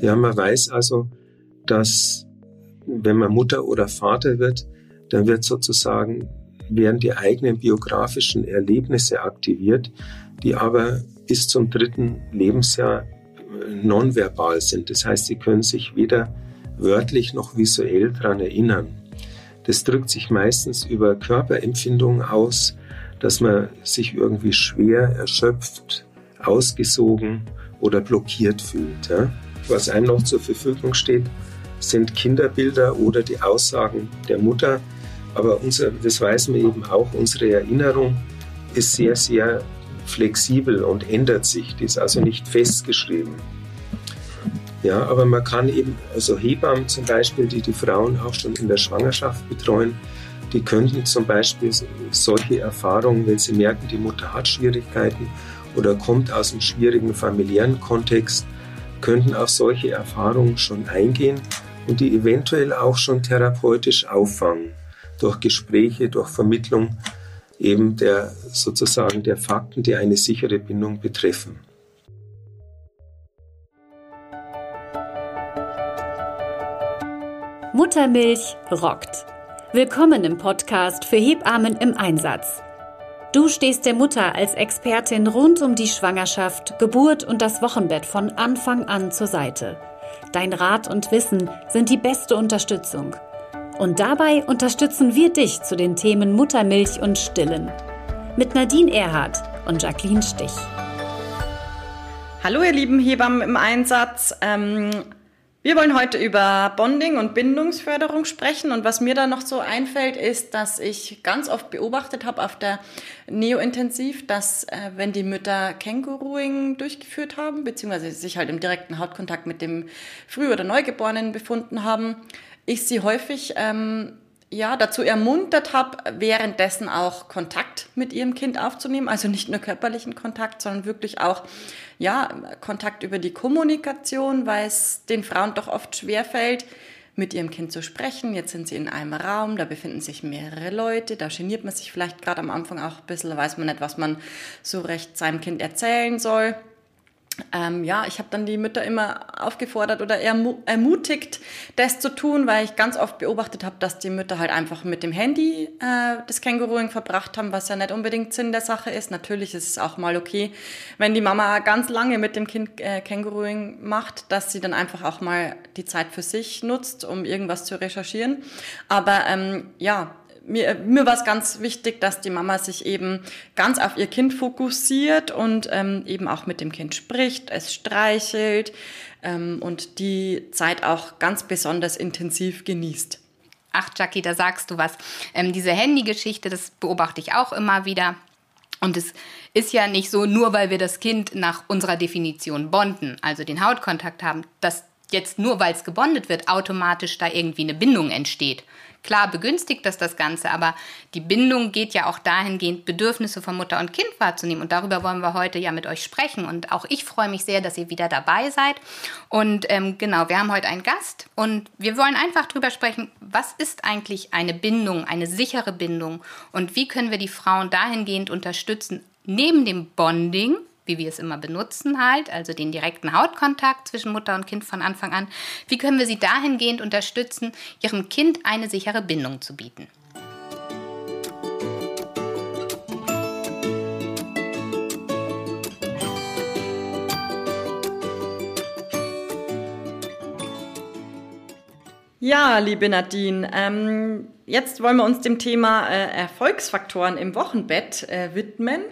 Ja, man weiß also, dass wenn man Mutter oder Vater wird, dann wird sozusagen werden die eigenen biografischen Erlebnisse aktiviert, die aber bis zum dritten Lebensjahr nonverbal sind. Das heißt, sie können sich weder wörtlich noch visuell daran erinnern. Das drückt sich meistens über Körperempfindungen aus, dass man sich irgendwie schwer, erschöpft, ausgesogen oder blockiert fühlt. Ja. Was einem noch zur Verfügung steht, sind Kinderbilder oder die Aussagen der Mutter. Aber unser, das weiß man eben auch, unsere Erinnerung ist sehr, sehr flexibel und ändert sich. Die ist also nicht festgeschrieben. Ja, aber man kann eben, also Hebammen zum Beispiel, die die Frauen auch schon in der Schwangerschaft betreuen, die könnten zum Beispiel solche Erfahrungen, wenn sie merken, die Mutter hat Schwierigkeiten oder kommt aus einem schwierigen familiären Kontext, könnten auf solche Erfahrungen schon eingehen und die eventuell auch schon therapeutisch auffangen durch Gespräche, durch Vermittlung eben der sozusagen der Fakten, die eine sichere Bindung betreffen. Muttermilch rockt. Willkommen im Podcast für Hebammen im Einsatz. Du stehst der Mutter als Expertin rund um die Schwangerschaft, Geburt und das Wochenbett von Anfang an zur Seite. Dein Rat und Wissen sind die beste Unterstützung. Und dabei unterstützen wir dich zu den Themen Muttermilch und Stillen. Mit Nadine Erhardt und Jacqueline Stich. Hallo ihr lieben Hebammen im Einsatz. Ähm wir wollen heute über Bonding und Bindungsförderung sprechen und was mir da noch so einfällt, ist, dass ich ganz oft beobachtet habe auf der Neo-Intensiv, dass äh, wenn die Mütter Känguruing durchgeführt haben, beziehungsweise sich halt im direkten Hautkontakt mit dem Früh- oder Neugeborenen befunden haben, ich sie häufig ähm, ja, dazu ermuntert habe, währenddessen auch Kontakt mit ihrem Kind aufzunehmen. Also nicht nur körperlichen Kontakt, sondern wirklich auch ja, Kontakt über die Kommunikation, weil es den Frauen doch oft schwerfällt, mit ihrem Kind zu sprechen. Jetzt sind sie in einem Raum, da befinden sich mehrere Leute, da geniert man sich vielleicht gerade am Anfang auch ein bisschen, weiß man nicht, was man so recht seinem Kind erzählen soll. Ähm, ja, ich habe dann die Mütter immer aufgefordert oder ermutigt, das zu tun, weil ich ganz oft beobachtet habe, dass die Mütter halt einfach mit dem Handy äh, das Känguruing verbracht haben, was ja nicht unbedingt Sinn der Sache ist. Natürlich ist es auch mal okay, wenn die Mama ganz lange mit dem Kind äh, Känguruing macht, dass sie dann einfach auch mal die Zeit für sich nutzt, um irgendwas zu recherchieren. Aber ähm, ja, mir, mir war es ganz wichtig, dass die Mama sich eben ganz auf ihr Kind fokussiert und ähm, eben auch mit dem Kind spricht, es streichelt ähm, und die Zeit auch ganz besonders intensiv genießt. Ach, Jackie, da sagst du was. Ähm, diese Handy-Geschichte, das beobachte ich auch immer wieder. Und es ist ja nicht so, nur weil wir das Kind nach unserer Definition bonden, also den Hautkontakt haben, dass jetzt nur weil es gebondet wird, automatisch da irgendwie eine Bindung entsteht. Klar begünstigt das das Ganze, aber die Bindung geht ja auch dahingehend, Bedürfnisse von Mutter und Kind wahrzunehmen. Und darüber wollen wir heute ja mit euch sprechen. Und auch ich freue mich sehr, dass ihr wieder dabei seid. Und ähm, genau, wir haben heute einen Gast und wir wollen einfach drüber sprechen, was ist eigentlich eine Bindung, eine sichere Bindung und wie können wir die Frauen dahingehend unterstützen, neben dem Bonding, wie wir es immer benutzen halt, also den direkten Hautkontakt zwischen Mutter und Kind von Anfang an. Wie können wir sie dahingehend unterstützen, ihrem Kind eine sichere Bindung zu bieten? Ja, liebe Nadine, ähm, jetzt wollen wir uns dem Thema äh, Erfolgsfaktoren im Wochenbett äh, widmen.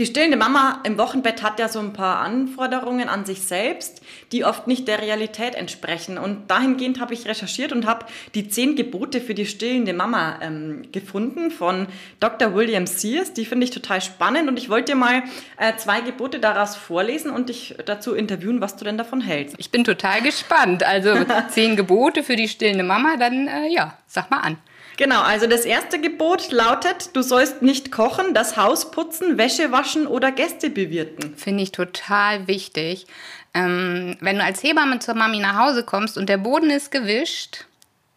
Die stillende Mama im Wochenbett hat ja so ein paar Anforderungen an sich selbst, die oft nicht der Realität entsprechen. Und dahingehend habe ich recherchiert und habe die zehn Gebote für die stillende Mama ähm, gefunden von Dr. William Sears. Die finde ich total spannend und ich wollte dir mal äh, zwei Gebote daraus vorlesen und dich dazu interviewen, was du denn davon hältst. Ich bin total gespannt. Also zehn Gebote für die stillende Mama, dann äh, ja, sag mal an. Genau, also das erste Gebot lautet, du sollst nicht kochen, das Haus putzen, Wäsche waschen oder Gäste bewirten. Finde ich total wichtig. Ähm, wenn du als Hebamme zur Mami nach Hause kommst und der Boden ist gewischt,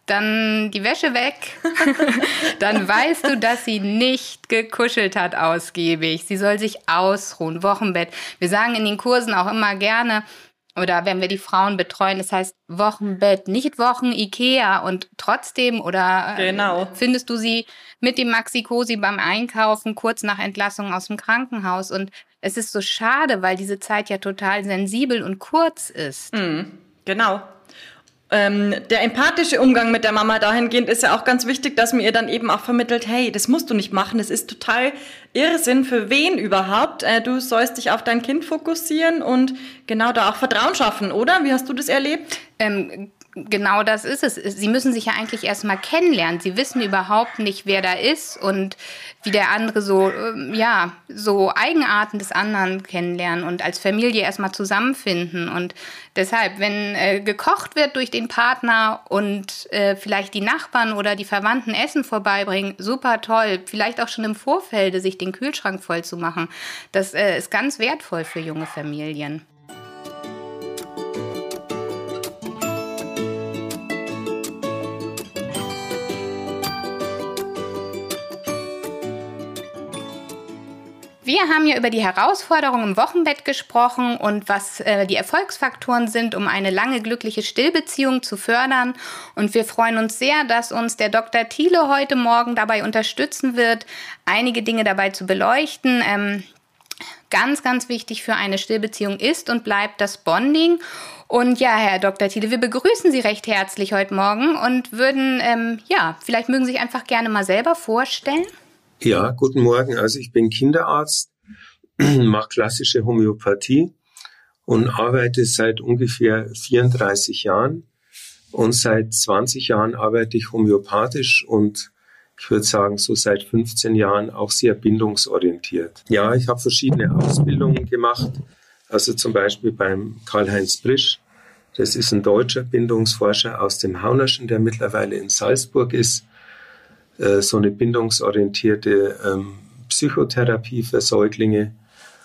dann die Wäsche weg, dann weißt du, dass sie nicht gekuschelt hat ausgiebig. Sie soll sich ausruhen, Wochenbett. Wir sagen in den Kursen auch immer gerne, oder wenn wir die Frauen betreuen, das heißt Wochenbett, nicht Wochen Ikea und trotzdem oder äh, genau. findest du sie mit dem Maxi-Cosi beim Einkaufen kurz nach Entlassung aus dem Krankenhaus und es ist so schade, weil diese Zeit ja total sensibel und kurz ist. Mhm, genau. Ähm, der empathische Umgang mit der Mama dahingehend ist ja auch ganz wichtig, dass man ihr dann eben auch vermittelt, hey, das musst du nicht machen, das ist total Irrsinn, für wen überhaupt? Äh, du sollst dich auf dein Kind fokussieren und genau da auch Vertrauen schaffen, oder? Wie hast du das erlebt? Ähm, genau das ist es. Sie müssen sich ja eigentlich erstmal kennenlernen. Sie wissen überhaupt nicht, wer da ist und wie der andere so, ähm, ja, so Eigenarten des anderen kennenlernen und als Familie erstmal zusammenfinden. Und deshalb, wenn äh, gekocht wird durch den Partner und äh, vielleicht die Nachbarn oder die Verwandten Essen vorbeibringen, super toll. Vielleicht auch schon im Vorfeld sich den Kühlschrank voll zu machen. Das äh, ist ganz wertvoll für junge Familien. Wir haben ja über die Herausforderungen im Wochenbett gesprochen und was äh, die Erfolgsfaktoren sind, um eine lange glückliche Stillbeziehung zu fördern. Und wir freuen uns sehr, dass uns der Dr. Thiele heute Morgen dabei unterstützen wird, einige Dinge dabei zu beleuchten. Ähm, ganz, ganz wichtig für eine Stillbeziehung ist und bleibt das Bonding. Und ja, Herr Dr. Thiele, wir begrüßen Sie recht herzlich heute Morgen und würden, ähm, ja, vielleicht mögen Sie sich einfach gerne mal selber vorstellen. Ja, guten Morgen. Also ich bin Kinderarzt, mache klassische Homöopathie und arbeite seit ungefähr 34 Jahren. Und seit 20 Jahren arbeite ich homöopathisch und ich würde sagen, so seit 15 Jahren auch sehr bindungsorientiert. Ja, ich habe verschiedene Ausbildungen gemacht. Also zum Beispiel beim Karl-Heinz Brisch. Das ist ein deutscher Bindungsforscher aus dem Haunerschen, der mittlerweile in Salzburg ist. Äh, so eine bindungsorientierte ähm, Psychotherapie für Säuglinge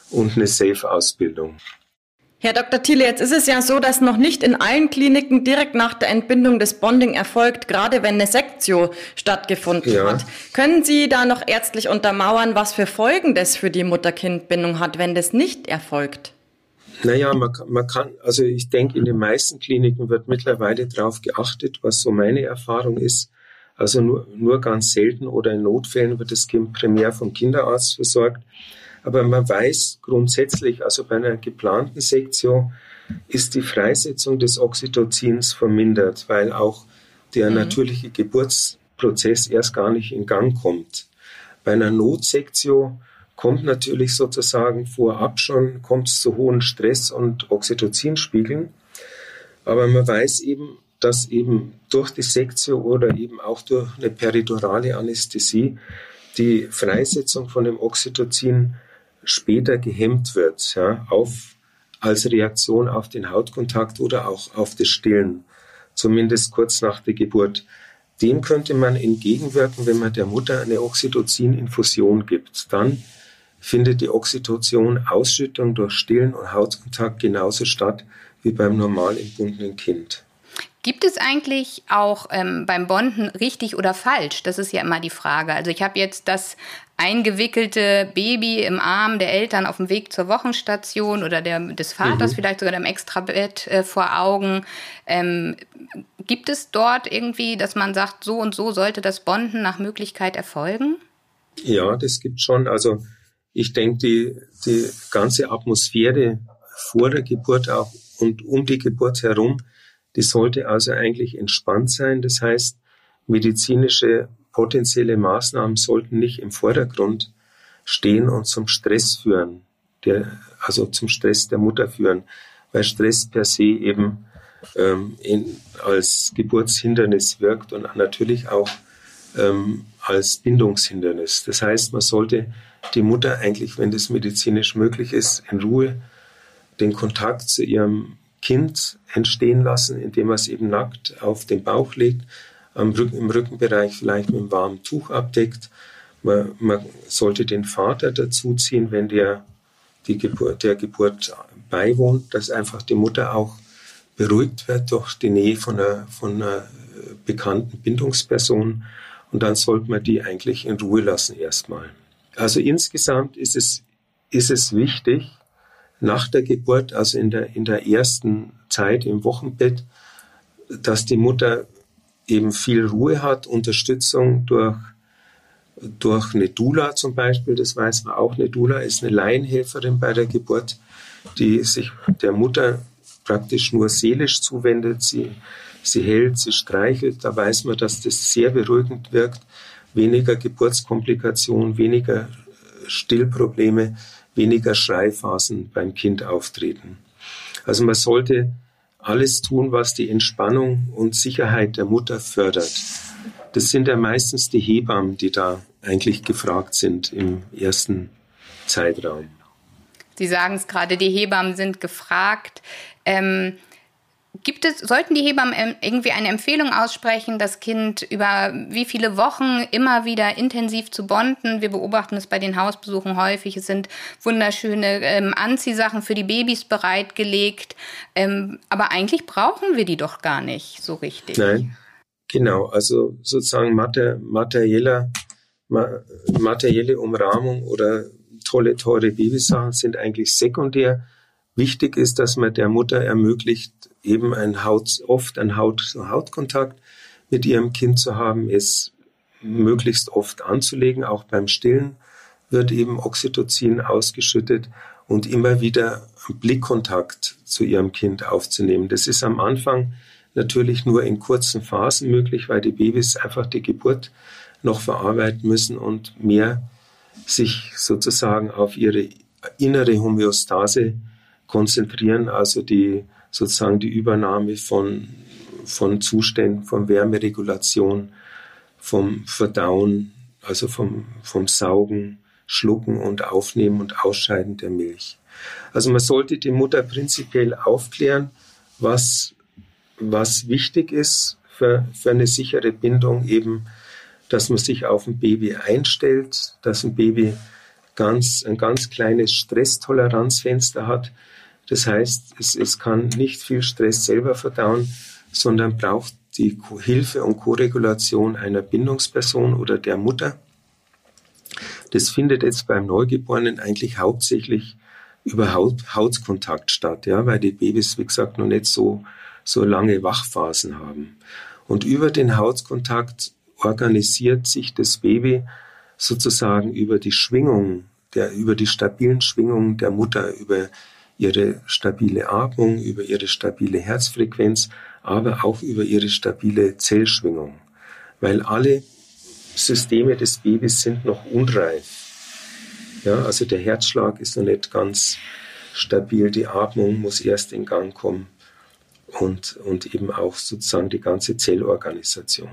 und eine Safe-Ausbildung. Herr Dr. Thiele, jetzt ist es ja so, dass noch nicht in allen Kliniken direkt nach der Entbindung des Bonding erfolgt, gerade wenn eine Sektio stattgefunden ja. hat. Können Sie da noch ärztlich untermauern, was für Folgen das für die Mutter-Kind-Bindung hat, wenn das nicht erfolgt? Naja, man, man kann, also ich denke, in den meisten Kliniken wird mittlerweile darauf geachtet, was so meine Erfahrung ist, also nur, nur ganz selten oder in Notfällen wird das Kind primär vom Kinderarzt versorgt. Aber man weiß grundsätzlich, also bei einer geplanten Sektion ist die Freisetzung des Oxytocins vermindert, weil auch der mhm. natürliche Geburtsprozess erst gar nicht in Gang kommt. Bei einer Notsektion kommt natürlich sozusagen vorab schon, kommt es zu hohen Stress- und Oxytocinspiegeln. Aber man weiß eben, dass eben durch die Sektio oder eben auch durch eine peridurale Anästhesie die Freisetzung von dem Oxytocin später gehemmt wird, ja, auf, als Reaktion auf den Hautkontakt oder auch auf das Stillen, zumindest kurz nach der Geburt. Dem könnte man entgegenwirken, wenn man der Mutter eine Oxytocin-Infusion gibt. Dann findet die Oxytocin-Ausschüttung durch Stillen und Hautkontakt genauso statt wie beim normal entbundenen Kind. Gibt es eigentlich auch ähm, beim Bonden richtig oder falsch? Das ist ja immer die Frage. Also ich habe jetzt das eingewickelte Baby im Arm der Eltern auf dem Weg zur Wochenstation oder der, des Vaters, mhm. vielleicht sogar dem Extrabett äh, vor Augen. Ähm, gibt es dort irgendwie, dass man sagt, so und so sollte das Bonden nach Möglichkeit erfolgen? Ja, das gibt schon. Also ich denke, die, die ganze Atmosphäre vor der Geburt auch und um die Geburt herum die sollte also eigentlich entspannt sein. Das heißt, medizinische potenzielle Maßnahmen sollten nicht im Vordergrund stehen und zum Stress führen, der, also zum Stress der Mutter führen, weil Stress per se eben ähm, in, als Geburtshindernis wirkt und natürlich auch ähm, als Bindungshindernis. Das heißt, man sollte die Mutter eigentlich, wenn das medizinisch möglich ist, in Ruhe den Kontakt zu ihrem Kind entstehen lassen, indem man es eben nackt auf den Bauch legt, Rücken, im Rückenbereich vielleicht mit einem warmen Tuch abdeckt. Man, man sollte den Vater dazuziehen, wenn der die Geburt, der Geburt beiwohnt, dass einfach die Mutter auch beruhigt wird durch die Nähe von einer, von einer bekannten Bindungsperson. Und dann sollte man die eigentlich in Ruhe lassen erstmal. Also insgesamt ist es, ist es wichtig, nach der Geburt, also in der, in der ersten Zeit im Wochenbett, dass die Mutter eben viel Ruhe hat, Unterstützung durch, durch eine Dula zum Beispiel, das weiß man auch, eine Dula ist eine Laienhelferin bei der Geburt, die sich der Mutter praktisch nur seelisch zuwendet. Sie, sie hält, sie streichelt, da weiß man, dass das sehr beruhigend wirkt. Weniger Geburtskomplikationen, weniger Stillprobleme, weniger Schreiphasen beim Kind auftreten. Also man sollte alles tun, was die Entspannung und Sicherheit der Mutter fördert. Das sind ja meistens die Hebammen, die da eigentlich gefragt sind im ersten Zeitraum. Sie sagen es gerade, die Hebammen sind gefragt. Ähm, Gibt es, sollten die Hebammen irgendwie eine Empfehlung aussprechen, das Kind über wie viele Wochen immer wieder intensiv zu bonden? Wir beobachten es bei den Hausbesuchen häufig. Es sind wunderschöne ähm, Anziehsachen für die Babys bereitgelegt. Ähm, aber eigentlich brauchen wir die doch gar nicht so richtig. Nein, genau. Also sozusagen materielle, materielle Umrahmung oder tolle, teure Babysachen sind eigentlich sekundär Wichtig ist, dass man der Mutter ermöglicht, eben ein Haut, oft ein Haut-zu-Haut-Kontakt mit ihrem Kind zu haben, es möglichst oft anzulegen, auch beim Stillen wird eben Oxytocin ausgeschüttet und immer wieder Blickkontakt zu ihrem Kind aufzunehmen. Das ist am Anfang natürlich nur in kurzen Phasen möglich, weil die Babys einfach die Geburt noch verarbeiten müssen und mehr sich sozusagen auf ihre innere Homöostase konzentrieren, also die sozusagen die Übernahme von, von Zuständen, von Wärmeregulation, vom Verdauen, also vom, vom Saugen, Schlucken und Aufnehmen und Ausscheiden der Milch. Also man sollte die Mutter prinzipiell aufklären, was, was wichtig ist für, für eine sichere Bindung, eben, dass man sich auf ein Baby einstellt, dass ein Baby ganz, ein ganz kleines Stresstoleranzfenster hat, das heißt, es, es kann nicht viel Stress selber verdauen, sondern braucht die Hilfe und Koregulation einer Bindungsperson oder der Mutter. Das findet jetzt beim Neugeborenen eigentlich hauptsächlich über Haut, Hautkontakt statt, ja, weil die Babys, wie gesagt, noch nicht so, so lange Wachphasen haben. Und über den Hautkontakt organisiert sich das Baby sozusagen über die Schwingung, der, über die stabilen Schwingungen der Mutter, über ihre stabile Atmung, über ihre stabile Herzfrequenz, aber auch über ihre stabile Zellschwingung. Weil alle Systeme des Babys sind noch unreif. Ja, also der Herzschlag ist noch nicht ganz stabil, die Atmung muss erst in Gang kommen und, und eben auch sozusagen die ganze Zellorganisation.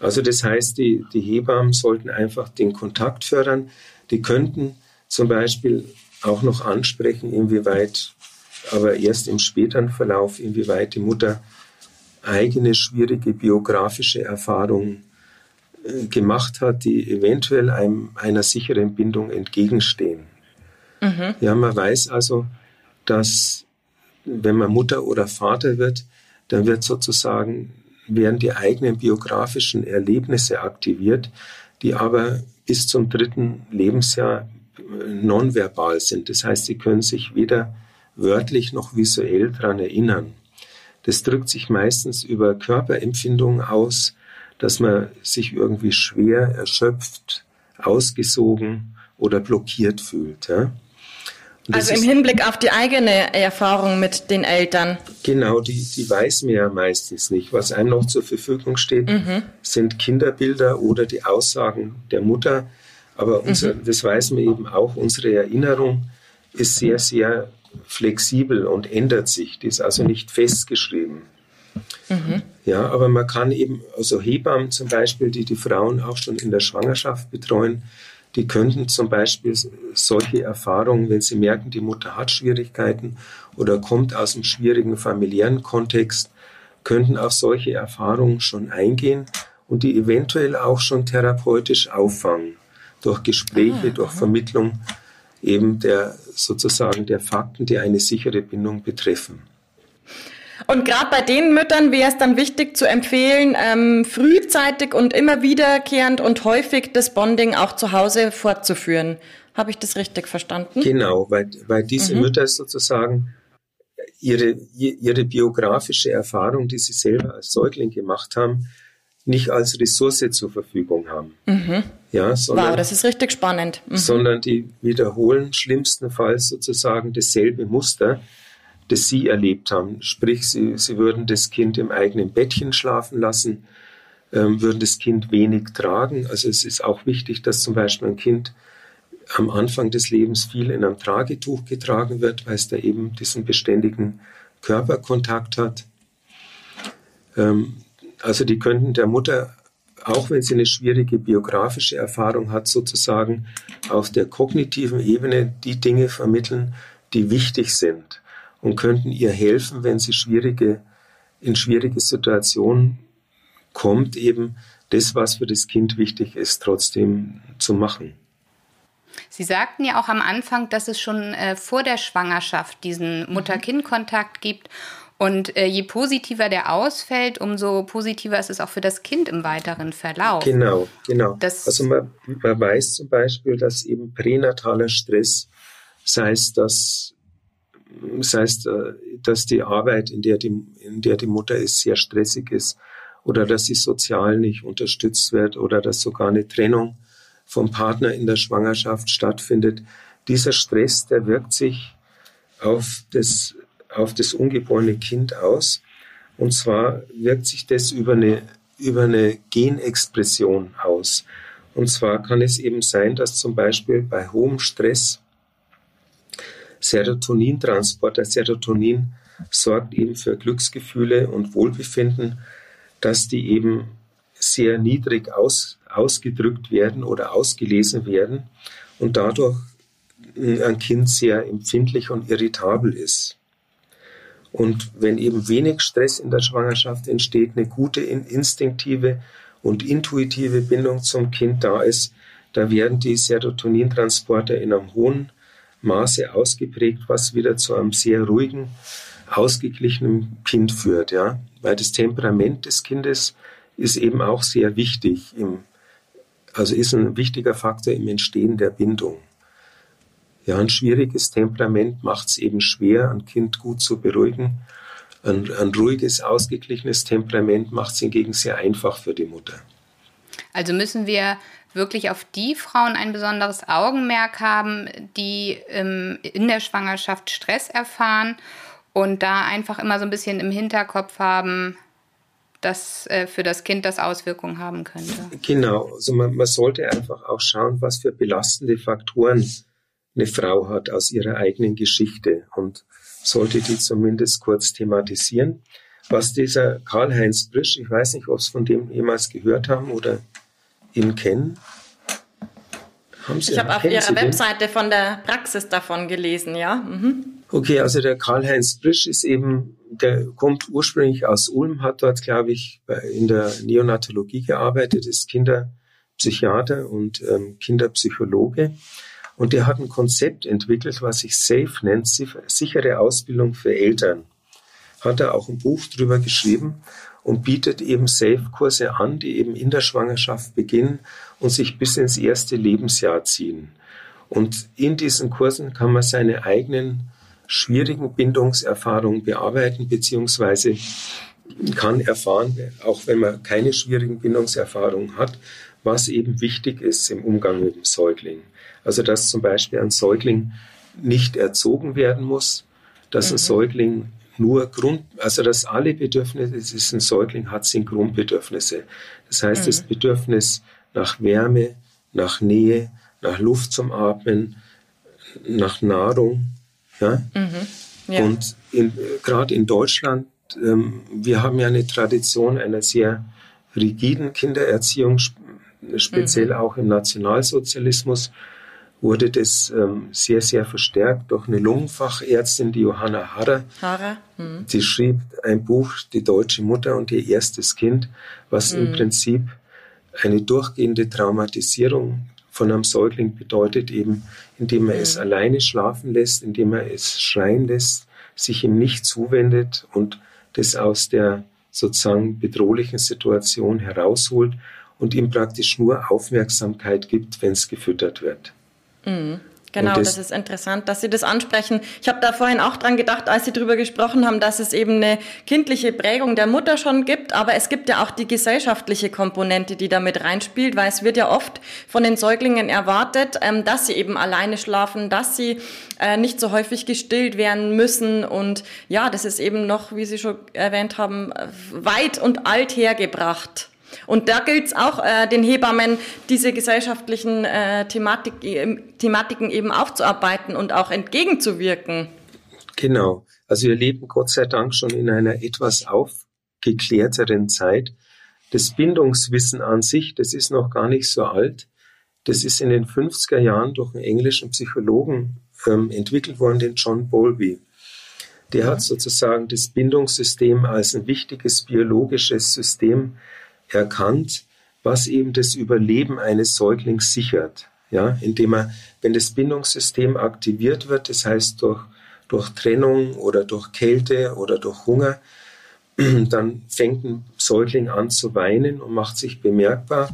Also das heißt, die, die Hebammen sollten einfach den Kontakt fördern. Die könnten zum Beispiel auch noch ansprechen, inwieweit, aber erst im späteren Verlauf, inwieweit die Mutter eigene schwierige biografische Erfahrungen äh, gemacht hat, die eventuell einem, einer sicheren Bindung entgegenstehen. Mhm. Ja, man weiß also, dass wenn man Mutter oder Vater wird, dann wird sozusagen werden die eigenen biografischen Erlebnisse aktiviert, die aber bis zum dritten Lebensjahr nonverbal sind. Das heißt, sie können sich weder wörtlich noch visuell daran erinnern. Das drückt sich meistens über Körperempfindungen aus, dass man sich irgendwie schwer, erschöpft, ausgesogen oder blockiert fühlt. Ja? Also im Hinblick auf die eigene Erfahrung mit den Eltern. Genau, die, die weiß man ja meistens nicht. Was einem noch zur Verfügung steht, mhm. sind Kinderbilder oder die Aussagen der Mutter, aber unser, mhm. das weiß man eben auch, unsere Erinnerung ist sehr, sehr flexibel und ändert sich. Die ist also nicht festgeschrieben. Mhm. Ja, aber man kann eben, also Hebammen zum Beispiel, die die Frauen auch schon in der Schwangerschaft betreuen, die könnten zum Beispiel solche Erfahrungen, wenn sie merken, die Mutter hat Schwierigkeiten oder kommt aus einem schwierigen familiären Kontext, könnten auf solche Erfahrungen schon eingehen und die eventuell auch schon therapeutisch auffangen durch Gespräche, ah, durch aha. Vermittlung eben der sozusagen der Fakten, die eine sichere Bindung betreffen. Und gerade bei den Müttern wäre es dann wichtig zu empfehlen, ähm, frühzeitig und immer wiederkehrend und häufig das Bonding auch zu Hause fortzuführen. Habe ich das richtig verstanden? Genau, weil, weil diese mhm. Mütter sozusagen ihre, ihre biografische Erfahrung, die sie selber als Säugling gemacht haben, nicht als Ressource zur Verfügung haben. Mhm. Ja, sondern, wow, das ist richtig spannend. Mhm. Sondern die wiederholen schlimmstenfalls sozusagen dasselbe Muster, das sie erlebt haben. Sprich, sie, sie würden das Kind im eigenen Bettchen schlafen lassen, ähm, würden das Kind wenig tragen. Also es ist auch wichtig, dass zum Beispiel ein Kind am Anfang des Lebens viel in einem Tragetuch getragen wird, weil es da eben diesen beständigen Körperkontakt hat. Ähm, also die könnten der Mutter, auch wenn sie eine schwierige biografische Erfahrung hat, sozusagen auf der kognitiven Ebene die Dinge vermitteln, die wichtig sind und könnten ihr helfen, wenn sie schwierige, in schwierige Situationen kommt, eben das, was für das Kind wichtig ist, trotzdem zu machen. Sie sagten ja auch am Anfang, dass es schon äh, vor der Schwangerschaft diesen Mutter-Kind-Kontakt gibt. Und äh, je positiver der ausfällt, umso positiver ist es auch für das Kind im weiteren Verlauf. Genau, genau. Das also man, man weiß zum Beispiel, dass eben pränataler Stress, sei es, dass, sei es, äh, dass die Arbeit, in der die, in der die Mutter ist, sehr stressig ist, oder dass sie sozial nicht unterstützt wird, oder dass sogar eine Trennung vom Partner in der Schwangerschaft stattfindet. Dieser Stress, der wirkt sich auf das, auf das ungeborene Kind aus. Und zwar wirkt sich das über eine, über eine Genexpression aus. Und zwar kann es eben sein, dass zum Beispiel bei hohem Stress Serotonintransport, der Serotonin sorgt eben für Glücksgefühle und Wohlbefinden, dass die eben sehr niedrig aus, ausgedrückt werden oder ausgelesen werden und dadurch ein Kind sehr empfindlich und irritabel ist. Und wenn eben wenig Stress in der Schwangerschaft entsteht, eine gute instinktive und intuitive Bindung zum Kind da ist, da werden die Serotonintransporter in einem hohen Maße ausgeprägt, was wieder zu einem sehr ruhigen, ausgeglichenen Kind führt, ja, weil das Temperament des Kindes ist eben auch sehr wichtig, im, also ist ein wichtiger Faktor im Entstehen der Bindung. Ja, ein schwieriges Temperament macht es eben schwer, ein Kind gut zu beruhigen. Ein, ein ruhiges, ausgeglichenes Temperament macht es hingegen sehr einfach für die Mutter. Also müssen wir wirklich auf die Frauen ein besonderes Augenmerk haben, die ähm, in der Schwangerschaft Stress erfahren und da einfach immer so ein bisschen im Hinterkopf haben, dass äh, für das Kind das Auswirkungen haben könnte. Genau, also man, man sollte einfach auch schauen, was für belastende Faktoren eine Frau hat aus ihrer eigenen Geschichte und sollte die zumindest kurz thematisieren. Was dieser Karl-Heinz Brisch, ich weiß nicht, ob Sie von dem jemals gehört haben oder ihn kennen. Haben Sie, ich habe auf Ihrer Webseite von der Praxis davon gelesen, ja. Mhm. Okay, also der Karl-Heinz Brisch ist eben, der kommt ursprünglich aus Ulm, hat dort, glaube ich, in der Neonatologie gearbeitet, ist Kinderpsychiater und ähm, Kinderpsychologe. Und der hat ein Konzept entwickelt, was sich SAFE nennt, sichere Ausbildung für Eltern. Hat er auch ein Buch drüber geschrieben und bietet eben SAFE-Kurse an, die eben in der Schwangerschaft beginnen und sich bis ins erste Lebensjahr ziehen. Und in diesen Kursen kann man seine eigenen schwierigen Bindungserfahrungen bearbeiten, beziehungsweise kann erfahren, auch wenn man keine schwierigen Bindungserfahrungen hat, was eben wichtig ist im Umgang mit dem Säugling. Also dass zum Beispiel ein Säugling nicht erzogen werden muss, dass ein mhm. Säugling nur Grund, also dass alle Bedürfnisse, die ein Säugling hat, sind Grundbedürfnisse. Das heißt, mhm. das Bedürfnis nach Wärme, nach Nähe, nach Luft zum Atmen, nach Nahrung, ja? Mhm. ja. Und gerade in Deutschland, ähm, wir haben ja eine Tradition einer sehr rigiden Kindererziehung, speziell mhm. auch im Nationalsozialismus wurde das ähm, sehr, sehr verstärkt durch eine Lungenfachärztin, die Johanna Harrer. Harrer. Mhm. Die schrieb ein Buch, Die deutsche Mutter und ihr erstes Kind, was mhm. im Prinzip eine durchgehende Traumatisierung von einem Säugling bedeutet eben, indem er mhm. es alleine schlafen lässt, indem er es schreien lässt, sich ihm nicht zuwendet und das aus der sozusagen bedrohlichen Situation herausholt und ihm praktisch nur Aufmerksamkeit gibt, wenn es gefüttert wird. Mhm. Genau, das, das, ist interessant, dass Sie das ansprechen. Ich habe da vorhin auch dran gedacht, als Sie darüber gesprochen haben, dass es eben eine kindliche Prägung der Mutter schon gibt, aber es gibt ja auch die gesellschaftliche Komponente, die damit reinspielt, weil es wird ja oft von den Säuglingen erwartet, ähm, dass sie eben alleine schlafen, dass sie äh, nicht so häufig gestillt werden müssen und ja, das ist eben noch, wie Sie schon erwähnt haben, weit und alt hergebracht. Und da gilt es auch, äh, den Hebammen diese gesellschaftlichen äh, Thematik, äh, Thematiken eben aufzuarbeiten und auch entgegenzuwirken. Genau. Also wir leben Gott sei Dank schon in einer etwas aufgeklärteren Zeit. Das Bindungswissen an sich, das ist noch gar nicht so alt. Das ist in den 50er Jahren durch einen englischen Psychologen ähm, entwickelt worden, den John Bowlby. Der hat sozusagen das Bindungssystem als ein wichtiges biologisches System erkannt, was eben das Überleben eines Säuglings sichert. Ja, indem er, wenn das Bindungssystem aktiviert wird, das heißt durch, durch Trennung oder durch Kälte oder durch Hunger, dann fängt ein Säugling an zu weinen und macht sich bemerkbar.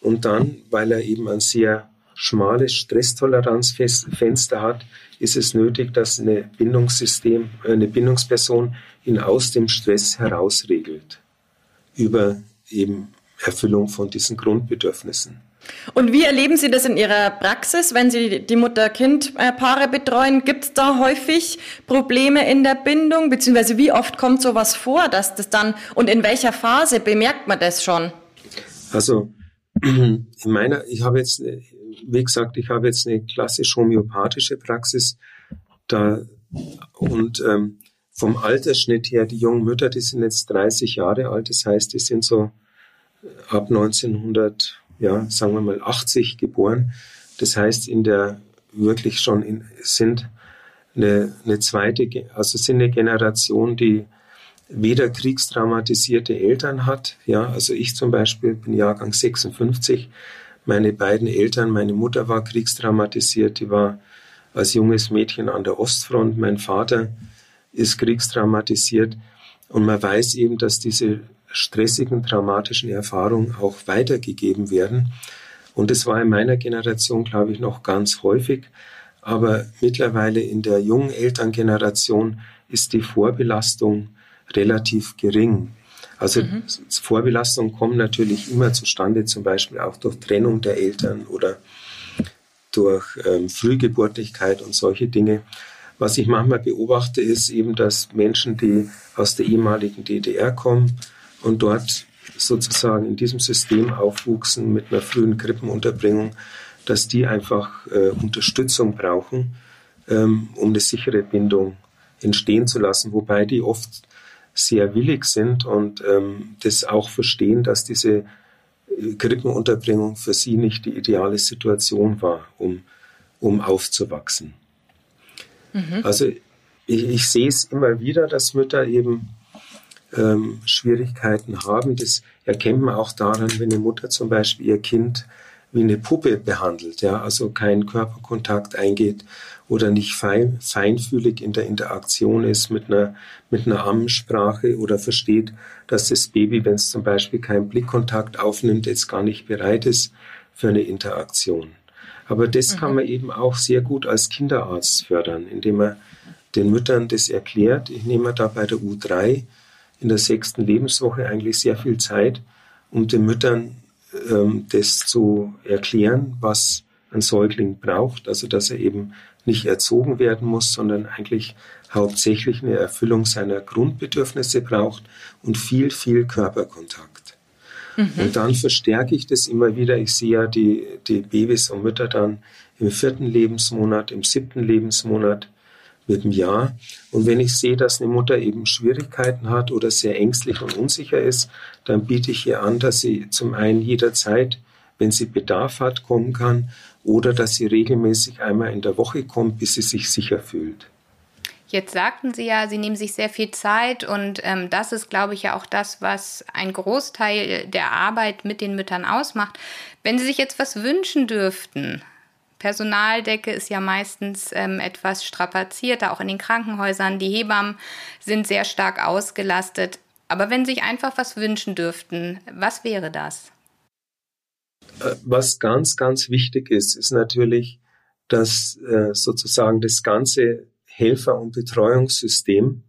Und dann, weil er eben ein sehr schmales Stresstoleranzfenster hat, ist es nötig, dass eine Bindungssystem, eine Bindungsperson ihn aus dem Stress herausregelt über eben Erfüllung von diesen Grundbedürfnissen. Und wie erleben Sie das in Ihrer Praxis, wenn Sie die Mutter-Kind-Paare betreuen? Gibt es da häufig Probleme in der Bindung? Beziehungsweise wie oft kommt sowas vor, dass das dann und in welcher Phase bemerkt man das schon? Also in meiner, ich habe jetzt, wie gesagt, ich habe jetzt eine klassisch homöopathische Praxis da und ähm, vom Altersschnitt her, die jungen Mütter, die sind jetzt 30 Jahre alt, das heißt, die sind so ab 1900, ja, sagen wir mal 80 geboren. Das heißt, in der wirklich schon in, sind eine, eine zweite, also sind eine Generation, die weder kriegstraumatisierte Eltern hat. Ja, also ich zum Beispiel bin Jahrgang 56. Meine beiden Eltern, meine Mutter war kriegstraumatisiert, die war als junges Mädchen an der Ostfront. Mein Vater ist kriegstraumatisiert. Und man weiß eben, dass diese stressigen, traumatischen Erfahrungen auch weitergegeben werden. Und das war in meiner Generation, glaube ich, noch ganz häufig. Aber mittlerweile in der jungen Elterngeneration ist die Vorbelastung relativ gering. Also mhm. Vorbelastungen kommen natürlich immer zustande, zum Beispiel auch durch Trennung der Eltern oder durch ähm, Frühgeburtlichkeit und solche Dinge. Was ich manchmal beobachte, ist eben, dass Menschen, die aus der ehemaligen DDR kommen und dort sozusagen in diesem System aufwuchsen mit einer frühen Krippenunterbringung, dass die einfach äh, Unterstützung brauchen, ähm, um eine sichere Bindung entstehen zu lassen, wobei die oft sehr willig sind und ähm, das auch verstehen, dass diese äh, Krippenunterbringung für sie nicht die ideale Situation war, um, um aufzuwachsen. Mhm. Also ich, ich, sehe es immer wieder, dass Mütter eben ähm, Schwierigkeiten haben. Das erkennt man auch daran, wenn eine Mutter zum Beispiel ihr Kind wie eine Puppe behandelt, ja, also keinen Körperkontakt eingeht oder nicht fein, feinfühlig in der Interaktion ist mit einer, mit einer Ammensprache oder versteht, dass das Baby, wenn es zum Beispiel keinen Blickkontakt aufnimmt, jetzt gar nicht bereit ist für eine Interaktion. Aber das mhm. kann man eben auch sehr gut als Kinderarzt fördern, indem man den Müttern das erklärt. Ich nehme da bei der U3 in der sechsten Lebenswoche eigentlich sehr viel Zeit, um den Müttern ähm, das zu erklären, was ein Säugling braucht. Also dass er eben nicht erzogen werden muss, sondern eigentlich hauptsächlich eine Erfüllung seiner Grundbedürfnisse braucht und viel, viel Körperkontakt. Mhm. Und dann verstärke ich das immer wieder. Ich sehe ja die, die Babys und Mütter dann im vierten Lebensmonat, im siebten Lebensmonat mit dem Jahr. Und wenn ich sehe, dass eine Mutter eben Schwierigkeiten hat oder sehr ängstlich und unsicher ist, dann biete ich ihr an, dass sie zum einen jederzeit, wenn sie Bedarf hat, kommen kann oder dass sie regelmäßig einmal in der Woche kommt, bis sie sich sicher fühlt. Jetzt sagten Sie ja, Sie nehmen sich sehr viel Zeit und ähm, das ist, glaube ich, ja auch das, was ein Großteil der Arbeit mit den Müttern ausmacht. Wenn Sie sich jetzt was wünschen dürften, Personaldecke ist ja meistens ähm, etwas strapazierter, auch in den Krankenhäusern. Die Hebammen sind sehr stark ausgelastet. Aber wenn Sie sich einfach was wünschen dürften, was wäre das? Äh, was ganz, ganz wichtig ist, ist natürlich, dass äh, sozusagen das ganze Helfer- und Betreuungssystem,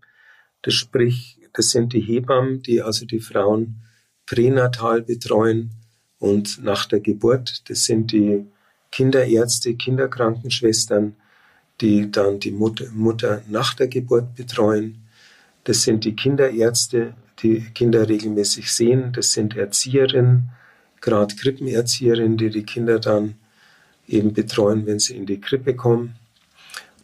das sprich, das sind die Hebammen, die also die Frauen pränatal betreuen und nach der Geburt, das sind die Kinderärzte, Kinderkrankenschwestern, die dann die Mutter, Mutter nach der Geburt betreuen. Das sind die Kinderärzte, die Kinder regelmäßig sehen. Das sind Erzieherinnen, gerade Krippenerzieherinnen, die die Kinder dann eben betreuen, wenn sie in die Krippe kommen.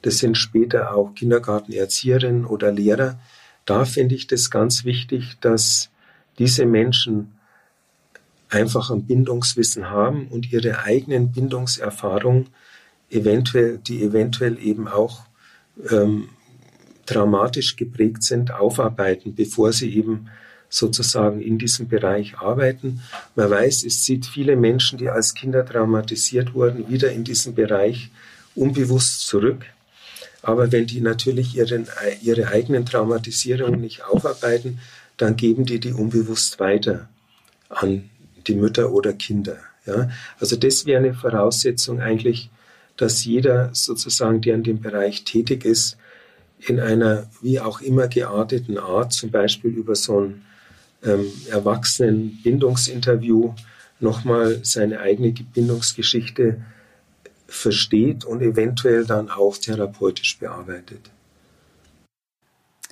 Das sind später auch Kindergartenerzieherinnen oder Lehrer. Da finde ich das ganz wichtig, dass diese Menschen einfach ein Bindungswissen haben und ihre eigenen Bindungserfahrungen eventuell, die eventuell eben auch ähm, traumatisch geprägt sind, aufarbeiten, bevor sie eben sozusagen in diesem Bereich arbeiten. Man weiß, es zieht viele Menschen, die als Kinder traumatisiert wurden, wieder in diesen Bereich unbewusst zurück. Aber wenn die natürlich ihren, ihre eigenen Traumatisierungen nicht aufarbeiten, dann geben die die unbewusst weiter an die Mütter oder Kinder. Ja? Also das wäre eine Voraussetzung eigentlich, dass jeder sozusagen, der in dem Bereich tätig ist, in einer wie auch immer gearteten Art, zum Beispiel über so ein ähm, Erwachsenen-Bindungsinterview, nochmal seine eigene Bindungsgeschichte versteht und eventuell dann auch therapeutisch bearbeitet.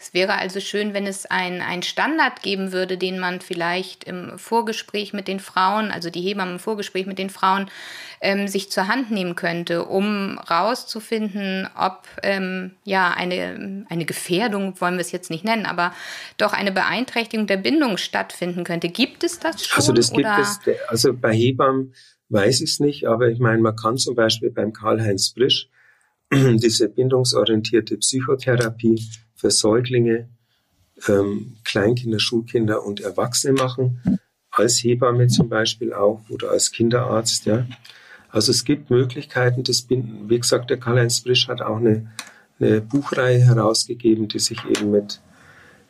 Es wäre also schön, wenn es einen Standard geben würde, den man vielleicht im Vorgespräch mit den Frauen, also die Hebammen im Vorgespräch mit den Frauen, ähm, sich zur Hand nehmen könnte, um rauszufinden, ob ähm, ja eine, eine Gefährdung, wollen wir es jetzt nicht nennen, aber doch eine Beeinträchtigung der Bindung stattfinden könnte. Gibt es das schon? Also das gibt oder? es, also bei Hebammen weiß ich es nicht, aber ich meine, man kann zum Beispiel beim Karl-Heinz Frisch diese bindungsorientierte Psychotherapie für Säuglinge, ähm, Kleinkinder, Schulkinder und Erwachsene machen, als Hebamme zum Beispiel auch oder als Kinderarzt. Ja. Also es gibt Möglichkeiten, das Binden. Wie gesagt, der Karl-Heinz Brisch hat auch eine, eine Buchreihe herausgegeben, die sich eben mit,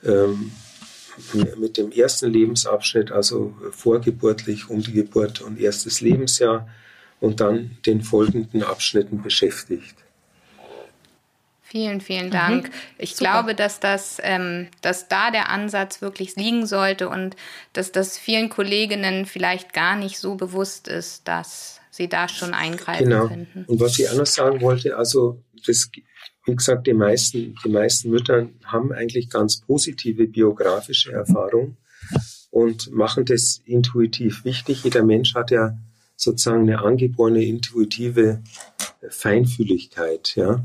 ähm, mit dem ersten Lebensabschnitt, also vorgeburtlich, um die Geburt und erstes Lebensjahr und dann den folgenden Abschnitten beschäftigt. Vielen, vielen Dank. Mhm, ich super. glaube, dass das, ähm, dass da der Ansatz wirklich liegen sollte und dass das vielen Kolleginnen vielleicht gar nicht so bewusst ist, dass sie da schon eingreifen genau. könnten. Und was ich noch sagen wollte, also das, wie gesagt, die meisten, die meisten Mütter haben eigentlich ganz positive biografische Erfahrungen und machen das intuitiv wichtig. Jeder Mensch hat ja sozusagen eine angeborene intuitive Feinfühligkeit, ja.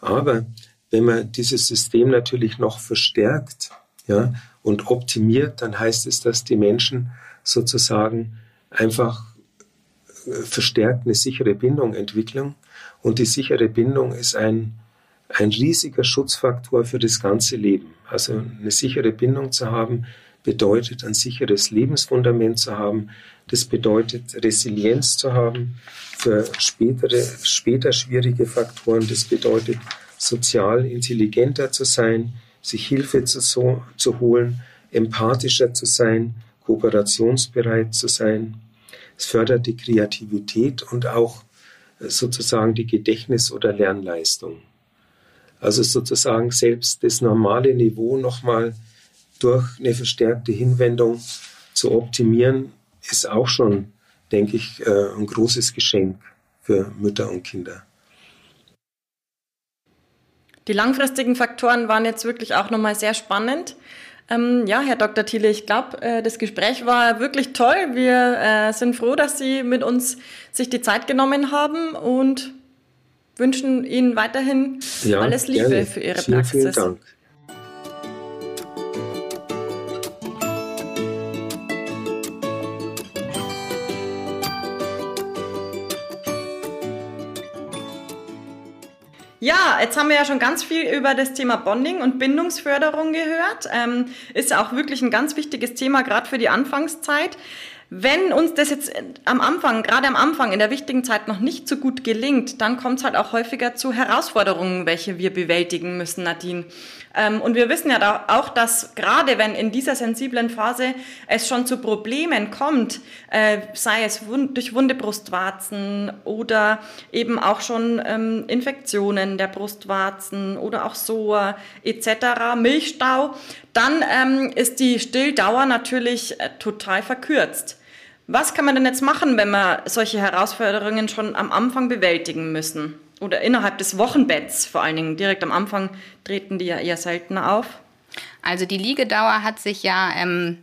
Aber wenn man dieses System natürlich noch verstärkt ja, und optimiert, dann heißt es, dass die Menschen sozusagen einfach äh, verstärkt eine sichere Bindung entwickeln. Und die sichere Bindung ist ein, ein riesiger Schutzfaktor für das ganze Leben. Also eine sichere Bindung zu haben, bedeutet ein sicheres Lebensfundament zu haben. Das bedeutet Resilienz zu haben für spätere, später schwierige Faktoren. Das bedeutet sozial intelligenter zu sein, sich Hilfe zu, so, zu holen, empathischer zu sein, kooperationsbereit zu sein. Es fördert die Kreativität und auch äh, sozusagen die Gedächtnis- oder Lernleistung. Also sozusagen selbst das normale Niveau nochmal durch eine verstärkte Hinwendung zu optimieren, ist auch schon, denke ich, äh, ein großes Geschenk für Mütter und Kinder. Die langfristigen Faktoren waren jetzt wirklich auch nochmal sehr spannend. Ähm, ja, Herr Dr. Thiele, ich glaube, äh, das Gespräch war wirklich toll. Wir äh, sind froh, dass Sie mit uns sich die Zeit genommen haben und wünschen Ihnen weiterhin ja, alles Liebe gerne. für Ihre vielen, Praxis. Vielen Dank. Ja, jetzt haben wir ja schon ganz viel über das Thema Bonding und Bindungsförderung gehört. Ähm, ist auch wirklich ein ganz wichtiges Thema, gerade für die Anfangszeit. Wenn uns das jetzt am Anfang, gerade am Anfang in der wichtigen Zeit noch nicht so gut gelingt, dann kommt es halt auch häufiger zu Herausforderungen, welche wir bewältigen müssen, Nadine. Ähm, und wir wissen ja auch, dass gerade wenn in dieser sensiblen Phase es schon zu Problemen kommt, äh, sei es durch wunde Brustwarzen oder eben auch schon ähm, Infektionen der Brustwarzen oder auch Soa etc., Milchstau, dann ähm, ist die Stilldauer natürlich äh, total verkürzt. Was kann man denn jetzt machen, wenn wir solche Herausforderungen schon am Anfang bewältigen müssen? Oder innerhalb des Wochenbetts vor allen Dingen. Direkt am Anfang treten die ja eher seltener auf. Also die Liegedauer hat sich ja ähm,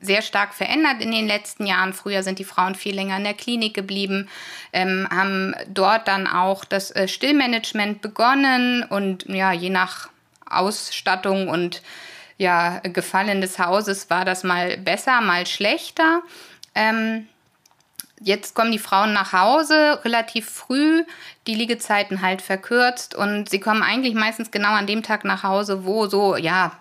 sehr stark verändert in den letzten Jahren. Früher sind die Frauen viel länger in der Klinik geblieben, ähm, haben dort dann auch das äh, Stillmanagement begonnen und ja, je nach Ausstattung und ja, Gefallen des Hauses war das mal besser, mal schlechter. Ähm, jetzt kommen die Frauen nach Hause relativ früh, die Liegezeiten halt verkürzt und sie kommen eigentlich meistens genau an dem Tag nach Hause, wo so, ja,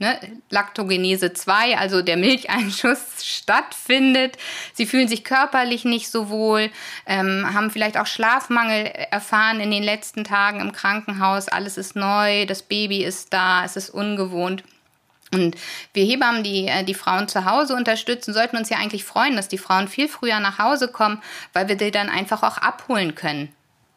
ne, Laktogenese 2, also der Milcheinschuss stattfindet. Sie fühlen sich körperlich nicht so wohl, ähm, haben vielleicht auch Schlafmangel erfahren in den letzten Tagen im Krankenhaus. Alles ist neu, das Baby ist da, es ist ungewohnt. Und wir Hebammen, die äh, die Frauen zu Hause unterstützen, sollten uns ja eigentlich freuen, dass die Frauen viel früher nach Hause kommen, weil wir die dann einfach auch abholen können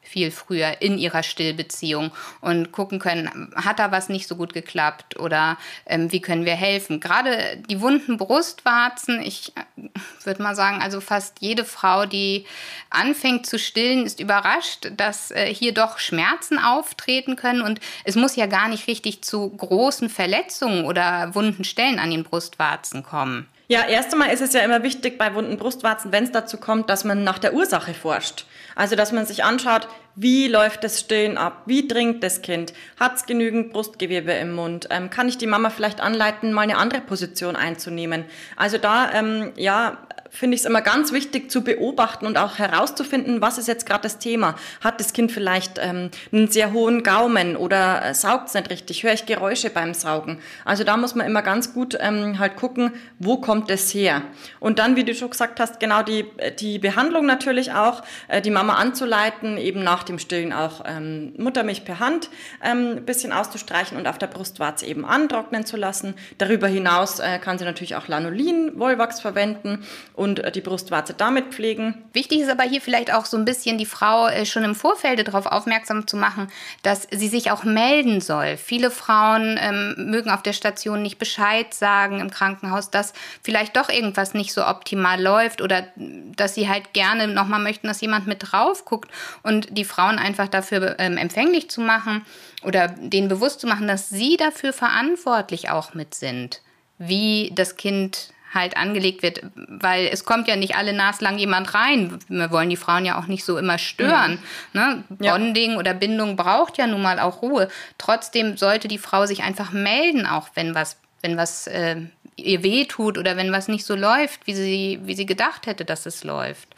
viel früher in ihrer Stillbeziehung und gucken können, hat da was nicht so gut geklappt oder ähm, wie können wir helfen. Gerade die wunden Brustwarzen, ich äh, würde mal sagen, also fast jede Frau, die anfängt zu stillen, ist überrascht, dass äh, hier doch Schmerzen auftreten können und es muss ja gar nicht richtig zu großen Verletzungen oder wunden Stellen an den Brustwarzen kommen. Ja, erst einmal ist es ja immer wichtig bei wunden Brustwarzen, wenn es dazu kommt, dass man nach der Ursache forscht. Also, dass man sich anschaut, wie läuft das Stillen ab? Wie trinkt das Kind? Hat es genügend Brustgewebe im Mund? Ähm, kann ich die Mama vielleicht anleiten, mal eine andere Position einzunehmen? Also da, ähm, ja, finde ich es immer ganz wichtig zu beobachten und auch herauszufinden, was ist jetzt gerade das Thema. Hat das Kind vielleicht ähm, einen sehr hohen Gaumen oder äh, saugt es nicht richtig? Höre ich Geräusche beim Saugen? Also da muss man immer ganz gut ähm, halt gucken, wo kommt es her? Und dann, wie du schon gesagt hast, genau die, die Behandlung natürlich auch, äh, die Mama anzuleiten, eben nach dem Stillen auch ähm, Muttermilch per Hand ähm, ein bisschen auszustreichen und auf der Brustwarze eben antrocknen zu lassen. Darüber hinaus äh, kann sie natürlich auch Lanolin, Wollwachs verwenden und äh, die Brustwarze damit pflegen. Wichtig ist aber hier vielleicht auch so ein bisschen die Frau äh, schon im Vorfeld darauf aufmerksam zu machen, dass sie sich auch melden soll. Viele Frauen ähm, mögen auf der Station nicht Bescheid sagen im Krankenhaus, dass vielleicht doch irgendwas nicht so optimal läuft oder dass sie halt gerne nochmal möchten, dass jemand mit drauf guckt und die Frauen einfach dafür ähm, empfänglich zu machen oder denen bewusst zu machen, dass sie dafür verantwortlich auch mit sind, wie das Kind halt angelegt wird, weil es kommt ja nicht alle naslang jemand rein. Wir wollen die Frauen ja auch nicht so immer stören. Mhm. Ne? Bonding ja. oder Bindung braucht ja nun mal auch Ruhe. Trotzdem sollte die Frau sich einfach melden, auch wenn was, wenn was äh, ihr weh tut oder wenn was nicht so läuft, wie sie, wie sie gedacht hätte, dass es läuft.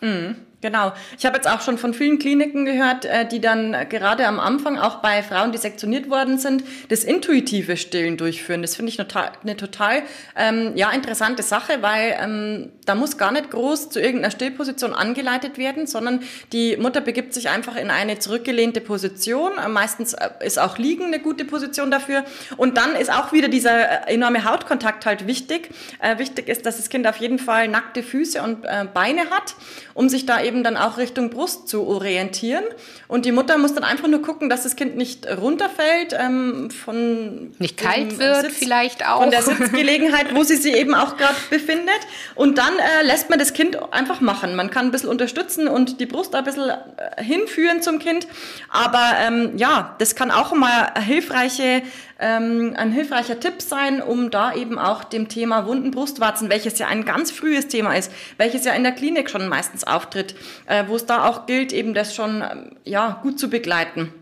Mhm. Genau. Ich habe jetzt auch schon von vielen Kliniken gehört, äh, die dann gerade am Anfang auch bei Frauen, die sektioniert worden sind, das intuitive Stillen durchführen. Das finde ich eine total ähm, ja, interessante Sache, weil ähm, da muss gar nicht groß zu irgendeiner Stillposition angeleitet werden, sondern die Mutter begibt sich einfach in eine zurückgelehnte Position. Äh, meistens äh, ist auch Liegen eine gute Position dafür. Und dann ist auch wieder dieser enorme Hautkontakt halt wichtig. Äh, wichtig ist, dass das Kind auf jeden Fall nackte Füße und äh, Beine hat, um sich da eben dann auch Richtung Brust zu orientieren. Und die Mutter muss dann einfach nur gucken, dass das Kind nicht runterfällt, ähm, von nicht kalt wird Sitz, vielleicht auch von der Sitzgelegenheit, wo sie sich eben auch gerade befindet. Und dann äh, lässt man das Kind einfach machen. Man kann ein bisschen unterstützen und die Brust ein bisschen äh, hinführen zum Kind. Aber ähm, ja, das kann auch mal hilfreiche ähm, ein hilfreicher Tipp sein, um da eben auch dem Thema wunden Brustwarzen, welches ja ein ganz frühes Thema ist, welches ja in der Klinik schon meistens auftritt, äh, wo es da auch gilt, eben das schon ähm, ja, gut zu begleiten.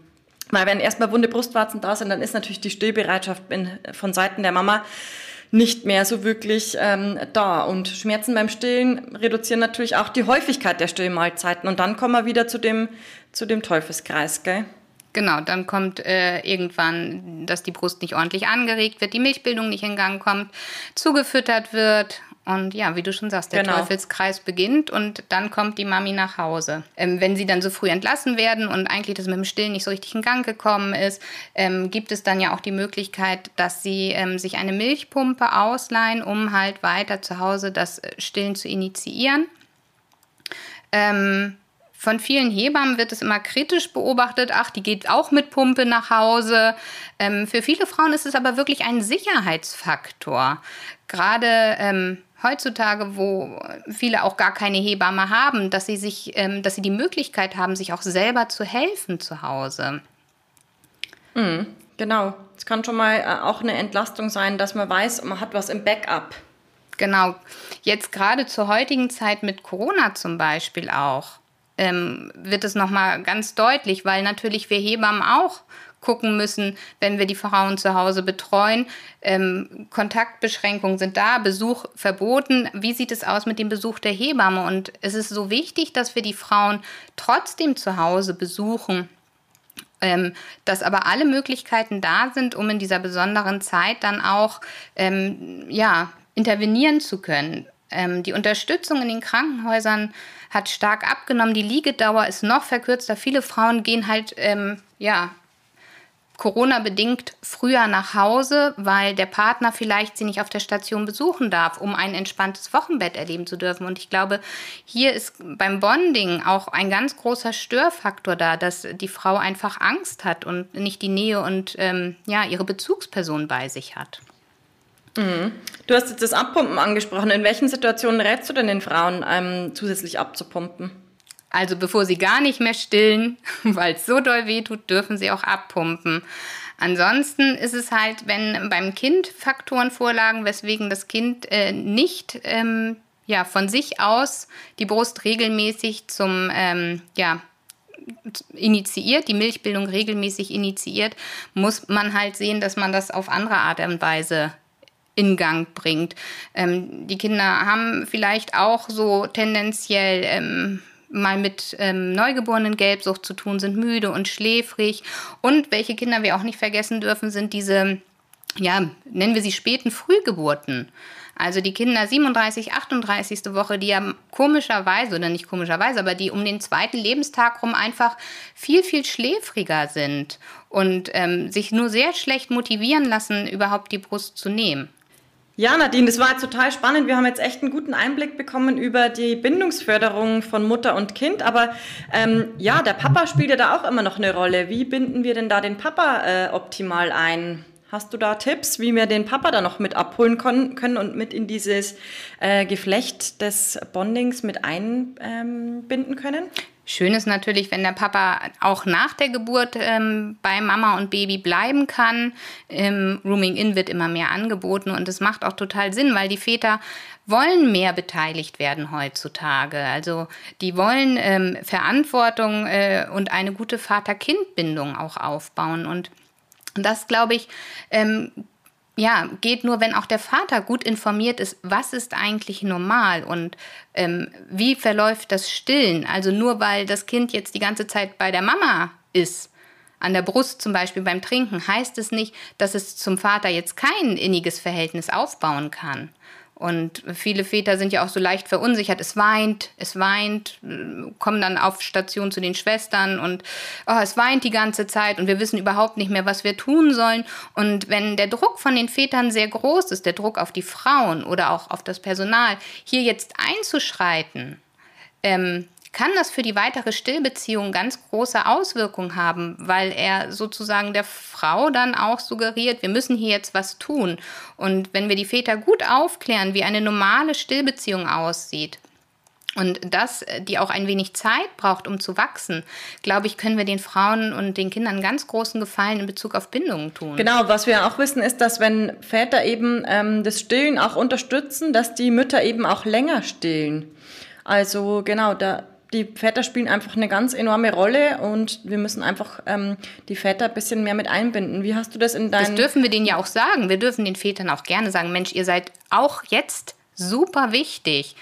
Weil wenn erstmal wunde Brustwarzen da sind, dann ist natürlich die Stillbereitschaft von Seiten der Mama nicht mehr so wirklich ähm, da. Und Schmerzen beim Stillen reduzieren natürlich auch die Häufigkeit der Stillmahlzeiten. Und dann kommen wir wieder zu dem, zu dem Teufelskreis, gell? Genau, dann kommt äh, irgendwann, dass die Brust nicht ordentlich angeregt wird, die Milchbildung nicht in Gang kommt, zugefüttert wird Und ja, wie du schon sagst, der Genau. Teufelskreis beginnt und dann kommt die Mami nach Hause. Ähm, wenn sie dann so früh entlassen werden und eigentlich das mit dem Stillen nicht so richtig in Gang gekommen ist, ähm, gibt es dann ja auch die Möglichkeit, dass sie ähm, sich eine Milchpumpe ausleihen, um halt weiter zu Hause das äh, Stillen zu initiieren. Ähm, von vielen Hebammen wird es immer kritisch beobachtet, ach, die geht auch mit Pumpe nach Hause. Ähm, für viele Frauen ist es aber wirklich ein Sicherheitsfaktor. Gerade ähm, heutzutage, wo viele auch gar keine Hebamme haben, dass sie sich, ähm, dass sie die Möglichkeit haben, sich auch selber zu helfen zu Hause. Genau. Es kann schon mal äh, auch eine Entlastung sein, dass man weiß, man hat was im Backup. Genau. Jetzt gerade zur heutigen Zeit mit Corona zum Beispiel auch ähm, wird es nochmal ganz deutlich, weil natürlich wir Hebammen auch gucken müssen, wenn wir die Frauen zu Hause betreuen. Ähm, Kontaktbeschränkungen sind da, Besuch verboten. Wie sieht es aus mit dem Besuch der Hebamme? Und es ist so wichtig, dass wir die Frauen trotzdem zu Hause besuchen. Ähm, dass aber alle Möglichkeiten da sind, um in dieser besonderen Zeit dann auch ähm, ja, intervenieren zu können. Ähm, die Unterstützung in den Krankenhäusern hat stark abgenommen, die Liegedauer ist noch verkürzter. Viele Frauen gehen halt ähm, ja, Corona-bedingt früher nach Hause, weil der Partner vielleicht sie nicht auf der Station besuchen darf, um ein entspanntes Wochenbett erleben zu dürfen. Und ich glaube, hier ist beim Bonding auch ein ganz großer Störfaktor da, dass die Frau einfach Angst hat und nicht die Nähe und ähm, ja, ihre Bezugsperson bei sich hat. Du hast jetzt das Abpumpen angesprochen. In welchen Situationen rätst du denn den Frauen, ähm, zusätzlich abzupumpen? Also bevor sie gar nicht mehr stillen, weil es so doll weh tut, dürfen sie auch abpumpen. Ansonsten ist es halt, wenn beim Kind Faktoren vorlagen, weswegen das Kind äh, nicht ähm, ja, von sich aus die Brust regelmäßig zum ähm, ja, initiiert, die Milchbildung regelmäßig initiiert, muss man halt sehen, dass man das auf andere Art und Weise in Gang bringt. Ähm, die Kinder haben vielleicht auch so tendenziell ähm, mal mit ähm, neugeborenen Gelbsucht zu tun, sind müde und schläfrig. Und welche Kinder wir auch nicht vergessen dürfen, sind diese, ja, nennen wir sie späten Frühgeburten. Also die Kinder 37, 38. Woche, die ja komischerweise, oder nicht komischerweise, aber die um den zweiten Lebenstag rum einfach viel, viel schläfriger sind und ähm, sich nur sehr schlecht motivieren lassen, überhaupt die Brust zu nehmen. Ja, Nadine, das war total spannend. Wir haben jetzt echt einen guten Einblick bekommen über die Bindungsförderung von Mutter und Kind. Aber ähm, ja, der Papa spielt ja da auch immer noch eine Rolle. Wie binden wir denn da den Papa äh, optimal ein? Hast du da Tipps, wie wir den Papa da noch mit abholen können und mit in dieses äh, Geflecht des Bondings mit einbinden können? Schön ist natürlich, wenn der Papa auch nach der Geburt ähm, bei Mama und Baby bleiben kann. Ähm, Rooming In wird immer mehr angeboten und es macht auch total Sinn, weil die Väter wollen mehr beteiligt werden heutzutage. Also die wollen ähm, Verantwortung äh, und eine gute Vater-Kind-Bindung auch aufbauen. Und das, glaube ich, ähm, ja, geht nur, wenn auch der Vater gut informiert ist, was ist eigentlich normal und ähm, wie verläuft das Stillen. Also nur weil das Kind jetzt die ganze Zeit bei der Mama ist, an der Brust zum Beispiel beim Trinken, heißt es nicht, dass es zum Vater jetzt kein inniges Verhältnis aufbauen kann. Und viele Väter sind ja auch so leicht verunsichert. Es weint, es weint, kommen dann auf Station zu den Schwestern und oh, es weint die ganze Zeit und wir wissen überhaupt nicht mehr, was wir tun sollen. Und wenn der Druck von den Vätern sehr groß ist, der Druck auf die Frauen oder auch auf das Personal, hier jetzt einzuschreiten, ähm, kann das für die weitere Stillbeziehung ganz große Auswirkungen haben, weil er sozusagen der Frau dann auch suggeriert, wir müssen hier jetzt was tun. Und wenn wir die Väter gut aufklären, wie eine normale Stillbeziehung aussieht, und das, die auch ein wenig Zeit braucht, um zu wachsen, glaube ich, können wir den Frauen und den Kindern ganz großen Gefallen in Bezug auf Bindungen tun. Genau, was wir auch wissen, ist, dass wenn Väter eben ähm, das Stillen auch unterstützen, dass die Mütter eben auch länger stillen. Also genau, da, die Väter spielen einfach eine ganz enorme Rolle und wir müssen einfach ähm, die Väter ein bisschen mehr mit einbinden. Wie hast du das in Das deinen... dürfen wir denen ja auch sagen. Wir dürfen den Vätern auch gerne sagen, Mensch, ihr seid auch jetzt super wichtig.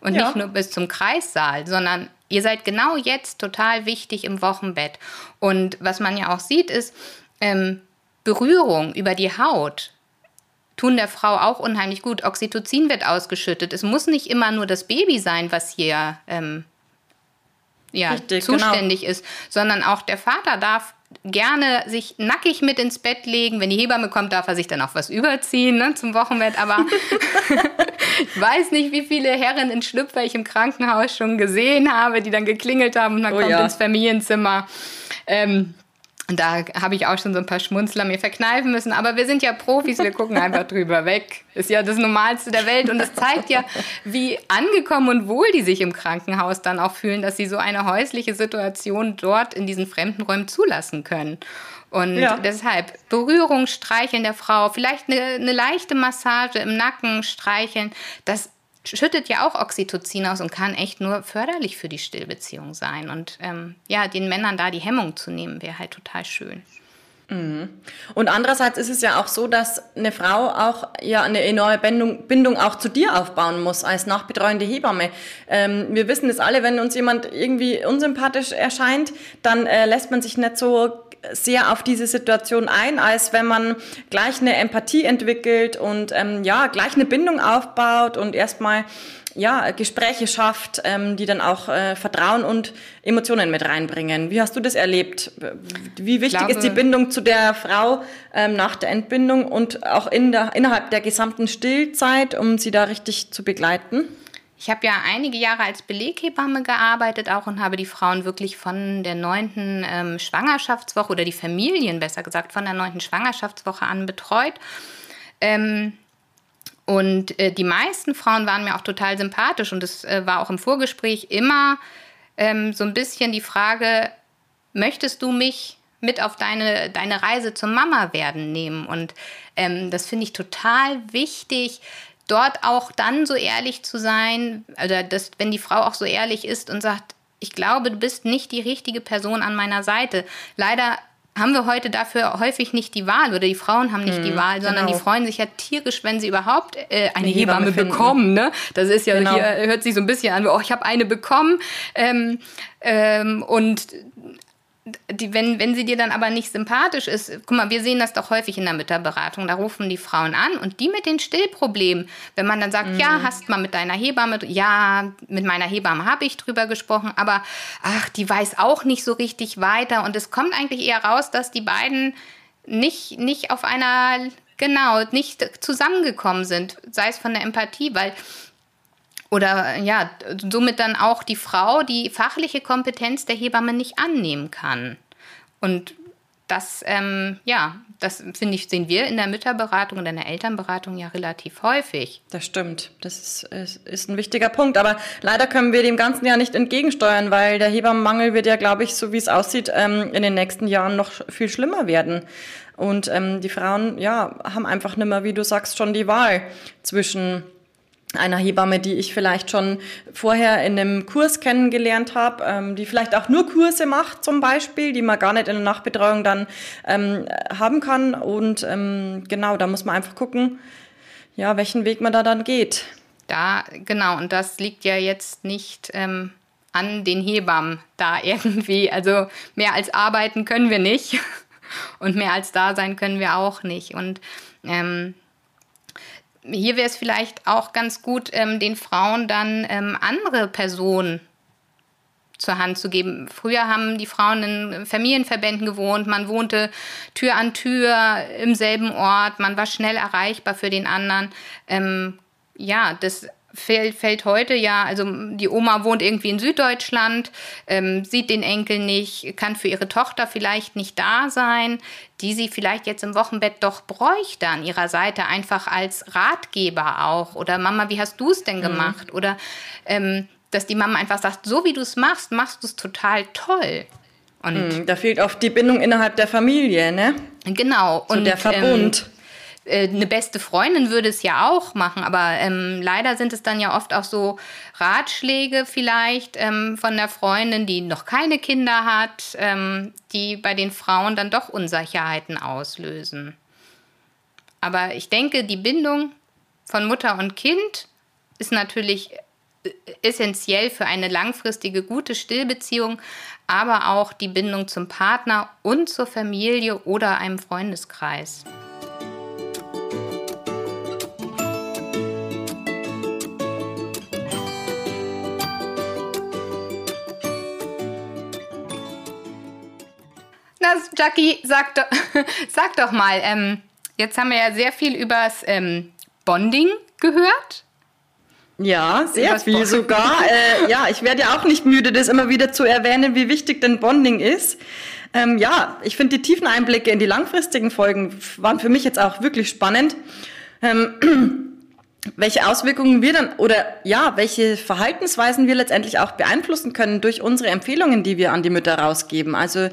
Und Ja. nicht nur bis zum Kreissaal, sondern ihr seid genau jetzt total wichtig im Wochenbett. Und was man ja auch sieht, ist ähm, Berührung über die Haut tun der Frau auch unheimlich gut. Oxytocin wird ausgeschüttet. Es muss nicht immer nur das Baby sein, was hier ähm, ja, Richtig, genau. zuständig genau. ist, sondern auch der Vater darf gerne sich nackig mit ins Bett legen. Wenn die Hebamme kommt, darf er sich dann auch was überziehen ne, zum Wochenbett. Aber ich weiß nicht, wie viele Herren in Schlüpfer ich im Krankenhaus schon gesehen habe, die dann geklingelt haben und man oh, kommt ja. ins Familienzimmer. Ähm, da habe ich auch schon so ein paar Schmunzler mir verkneifen müssen. Aber wir sind ja Profis, wir gucken einfach drüber weg. Ist ja das Normalste der Welt. Und es zeigt ja, wie angekommen und wohl die sich im Krankenhaus dann auch fühlen, dass sie so eine häusliche Situation dort in diesen fremden Räumen zulassen können. Und ja. deshalb Berührung, Streicheln der Frau, vielleicht eine, eine leichte Massage im Nacken, streicheln, das schüttet ja auch Oxytocin aus und kann echt nur förderlich für die Stillbeziehung sein. Und ähm, ja, den Männern da die Hemmung zu nehmen, wäre halt total schön. Mhm. Und andererseits ist es ja auch so, dass eine Frau auch ja eine enorme Bindung, Bindung auch zu dir aufbauen muss als nachbetreuende Hebamme. Ähm, wir wissen es alle, wenn uns jemand irgendwie unsympathisch erscheint, dann äh, lässt man sich nicht so sehr auf diese Situation ein, als wenn man gleich eine Empathie entwickelt und ähm, ja, gleich eine Bindung aufbaut und erstmal ja, Gespräche schafft, ähm, die dann auch äh, Vertrauen und Emotionen mit reinbringen. Wie hast du das erlebt? Wie wichtig glaube, ist die Bindung zu der Frau ähm, nach der Entbindung und auch in der, innerhalb der gesamten Stillzeit, um sie da richtig zu begleiten? Ich habe ja einige Jahre als Beleghebamme gearbeitet auch und habe die Frauen wirklich von der neunten ähm, Schwangerschaftswoche oder die Familien besser gesagt von der neunten Schwangerschaftswoche an betreut. Ähm, und äh, die meisten Frauen waren mir auch total sympathisch und es äh, war auch im Vorgespräch immer ähm, so ein bisschen die Frage, möchtest du mich mit auf deine, deine Reise zum Mama werden nehmen? Und ähm, das finde ich total wichtig, dort auch dann so ehrlich zu sein, oder dass, wenn die Frau auch so ehrlich ist und sagt, ich glaube, du bist nicht die richtige Person an meiner Seite. Leider haben wir heute dafür häufig nicht die Wahl oder die Frauen haben nicht mhm, die Wahl, sondern genau. die freuen sich ja tierisch, wenn sie überhaupt äh, eine, eine Hebamme, Hebamme bekommen. Ne? Das ist ja genau. hier hört sich so ein bisschen an, oh, ich habe eine bekommen ähm, ähm, und die, wenn, wenn sie dir dann aber nicht sympathisch ist, guck mal, wir sehen das doch häufig in der Mütterberatung, da rufen die Frauen an und die mit den Stillproblemen, wenn man dann sagt, mhm. ja, hast mal mit deiner Hebamme, ja, mit meiner Hebamme habe ich drüber gesprochen, aber ach, die weiß auch nicht so richtig weiter. Und es kommt eigentlich eher raus, dass die beiden nicht, nicht auf einer, genau, nicht zusammengekommen sind, sei es von der Empathie, weil oder ja, somit dann auch die Frau die fachliche Kompetenz der Hebamme nicht annehmen kann. Und das, ähm, ja, das finde ich, sehen wir in der Mütterberatung und in der Elternberatung ja relativ häufig. Das stimmt. Das ist, ist, ist ein wichtiger Punkt. Aber leider können wir dem Ganzen ja nicht entgegensteuern, weil der Hebammenmangel wird ja, glaube ich, so wie es aussieht, ähm, in den nächsten Jahren noch viel schlimmer werden. Und ähm, die Frauen, ja, haben einfach nicht mehr, wie du sagst, schon die Wahl zwischen einer Hebamme, die ich vielleicht schon vorher in einem Kurs kennengelernt habe, ähm, die vielleicht auch nur Kurse macht zum Beispiel, die man gar nicht in der Nachbetreuung dann ähm, haben kann. Und ähm, genau, da muss man einfach gucken, ja, welchen Weg man da dann geht. Da, genau, und das liegt ja jetzt nicht ähm, an den Hebammen da irgendwie. Also mehr als arbeiten können wir nicht und mehr als da sein können wir auch nicht. Und ähm, hier wäre es vielleicht auch ganz gut, ähm, den Frauen dann ähm, andere Personen zur Hand zu geben. Früher haben die Frauen in Familienverbänden gewohnt, man wohnte Tür an Tür im selben Ort, man war schnell erreichbar für den anderen. Ähm, ja, das fällt, fällt heute ja, also die Oma wohnt irgendwie in Süddeutschland, ähm, sieht den Enkel nicht, kann für ihre Tochter vielleicht nicht da sein, die sie vielleicht jetzt im Wochenbett doch bräuchte an ihrer Seite, einfach als Ratgeber auch. Oder Mama, wie hast du es denn mhm. gemacht? Mhm. Oder ähm, dass die Mama einfach sagt, so wie du es machst, machst du es total toll. Und mhm, da fehlt oft die Bindung innerhalb der Familie, ne? Genau. So und der Verbund. Ähm, äh, eine beste Freundin würde es ja auch machen, aber ähm, leider sind es dann ja oft auch so Ratschläge vielleicht ähm, von der Freundin, die noch keine Kinder hat, ähm, die bei den Frauen dann doch Unsicherheiten auslösen. Aber ich denke, die Bindung von Mutter und Kind ist natürlich äh, essentiell für eine langfristige gute Stillbeziehung, aber auch die Bindung zum Partner und zur Familie oder einem Freundeskreis. Jackie, sag doch, sag doch mal, ähm, jetzt haben wir ja sehr viel übers ähm, Bonding gehört. Ja, sehr viel sogar. Äh, ja, ich werde ja auch nicht müde, das immer wieder zu erwähnen, wie wichtig denn Bonding ist. Ähm, ja, ich finde die tiefen Einblicke in die langfristigen Folgen waren für mich jetzt auch wirklich spannend. Ähm, welche Auswirkungen wir dann oder ja, welche Verhaltensweisen wir letztendlich auch beeinflussen können durch unsere Empfehlungen, die wir an die Mütter rausgeben. Also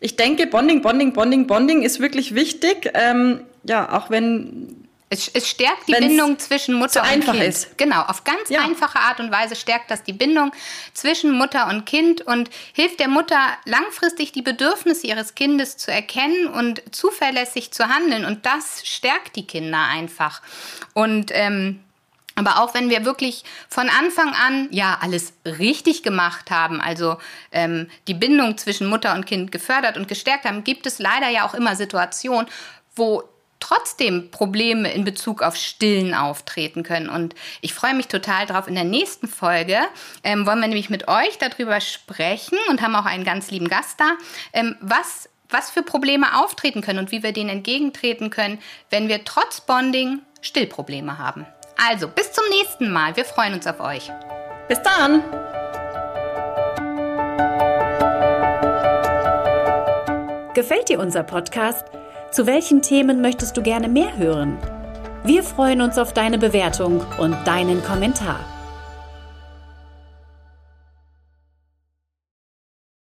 ich denke, Bonding, Bonding, Bonding, Bonding ist wirklich wichtig. Ähm, ja, auch wenn es, es stärkt die Bindung zwischen Mutter so und einfach Kind. Ist. Genau, auf ganz ja. einfache Art und Weise stärkt das die Bindung zwischen Mutter und Kind und hilft der Mutter langfristig die Bedürfnisse ihres Kindes zu erkennen und zuverlässig zu handeln. Und das stärkt die Kinder einfach. Und ähm, aber auch wenn wir wirklich von Anfang an ja alles richtig gemacht haben, also ähm, die Bindung zwischen Mutter und Kind gefördert und gestärkt haben, gibt es leider ja auch immer Situationen, wo trotzdem Probleme in Bezug auf Stillen auftreten können. Und ich freue mich total drauf. In der nächsten Folge ähm, wollen wir nämlich mit euch darüber sprechen und haben auch einen ganz lieben Gast da, ähm, was, was für Probleme auftreten können und wie wir denen entgegentreten können, wenn wir trotz Bonding Stillprobleme haben. Also, bis zum nächsten Mal. Wir freuen uns auf euch. Bis dann! Gefällt dir unser Podcast? Zu welchen Themen möchtest du gerne mehr hören? Wir freuen uns auf deine Bewertung und deinen Kommentar.